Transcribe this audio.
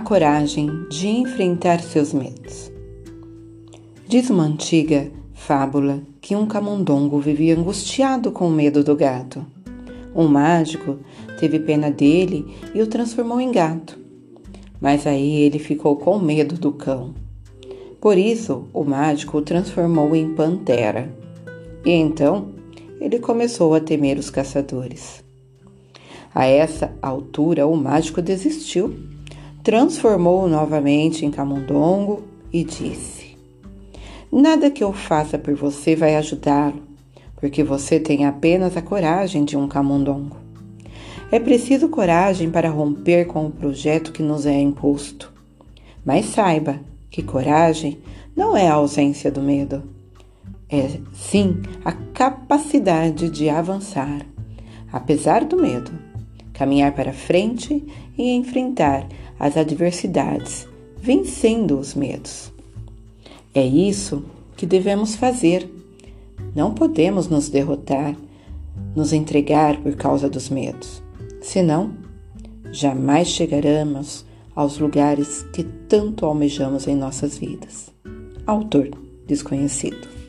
coragem de enfrentar seus medos. Diz uma antiga fábula que um camundongo vivia angustiado com o medo do gato. Um mágico teve pena dele e o transformou em gato. Mas aí ele ficou com medo do cão. Por isso, o mágico o transformou em pantera. E então, ele começou a temer os caçadores. A essa altura, o mágico desistiu, transformou-o novamente em camundongo e disse: Nada que eu faça por você vai ajudá-lo, porque você tem apenas a coragem de um camundongo. É preciso coragem para romper com o projeto que nos é imposto. Mas saiba que coragem não é a ausência do medo, é sim a capacidade de avançar, apesar do medo, caminhar para frente e enfrentar as adversidades, vencendo os medos. É isso que devemos fazer. Não podemos nos derrotar, nos entregar por causa dos medos. Senão, jamais chegaremos aos lugares que tanto almejamos em nossas vidas. Autor desconhecido.